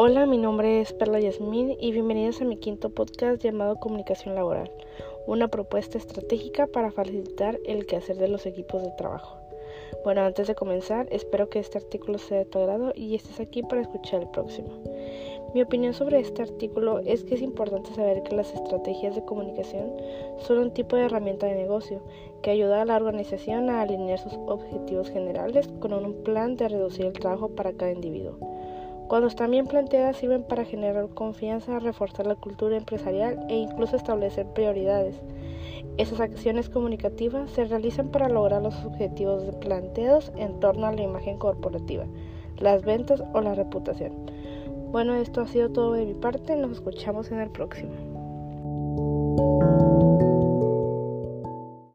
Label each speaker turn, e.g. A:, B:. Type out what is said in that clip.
A: Hola, mi nombre es Perla Yasmín y bienvenidos a mi quinto podcast llamado Comunicación Laboral, una propuesta estratégica para facilitar el quehacer de los equipos de trabajo. Bueno, antes de comenzar, espero que este artículo sea de tu agrado y estés aquí para escuchar el próximo. Mi opinión sobre este artículo es que es importante saber que las estrategias de comunicación son un tipo de herramienta de negocio que ayuda a la organización a alinear sus objetivos generales con un plan de reducir el trabajo para cada individuo. Cuando están bien planteadas sirven para generar confianza, reforzar la cultura empresarial e incluso establecer prioridades. Esas acciones comunicativas se realizan para lograr los objetivos planteados en torno a la imagen corporativa, las ventas o la reputación. Bueno, esto ha sido todo de mi parte, nos escuchamos en el próximo.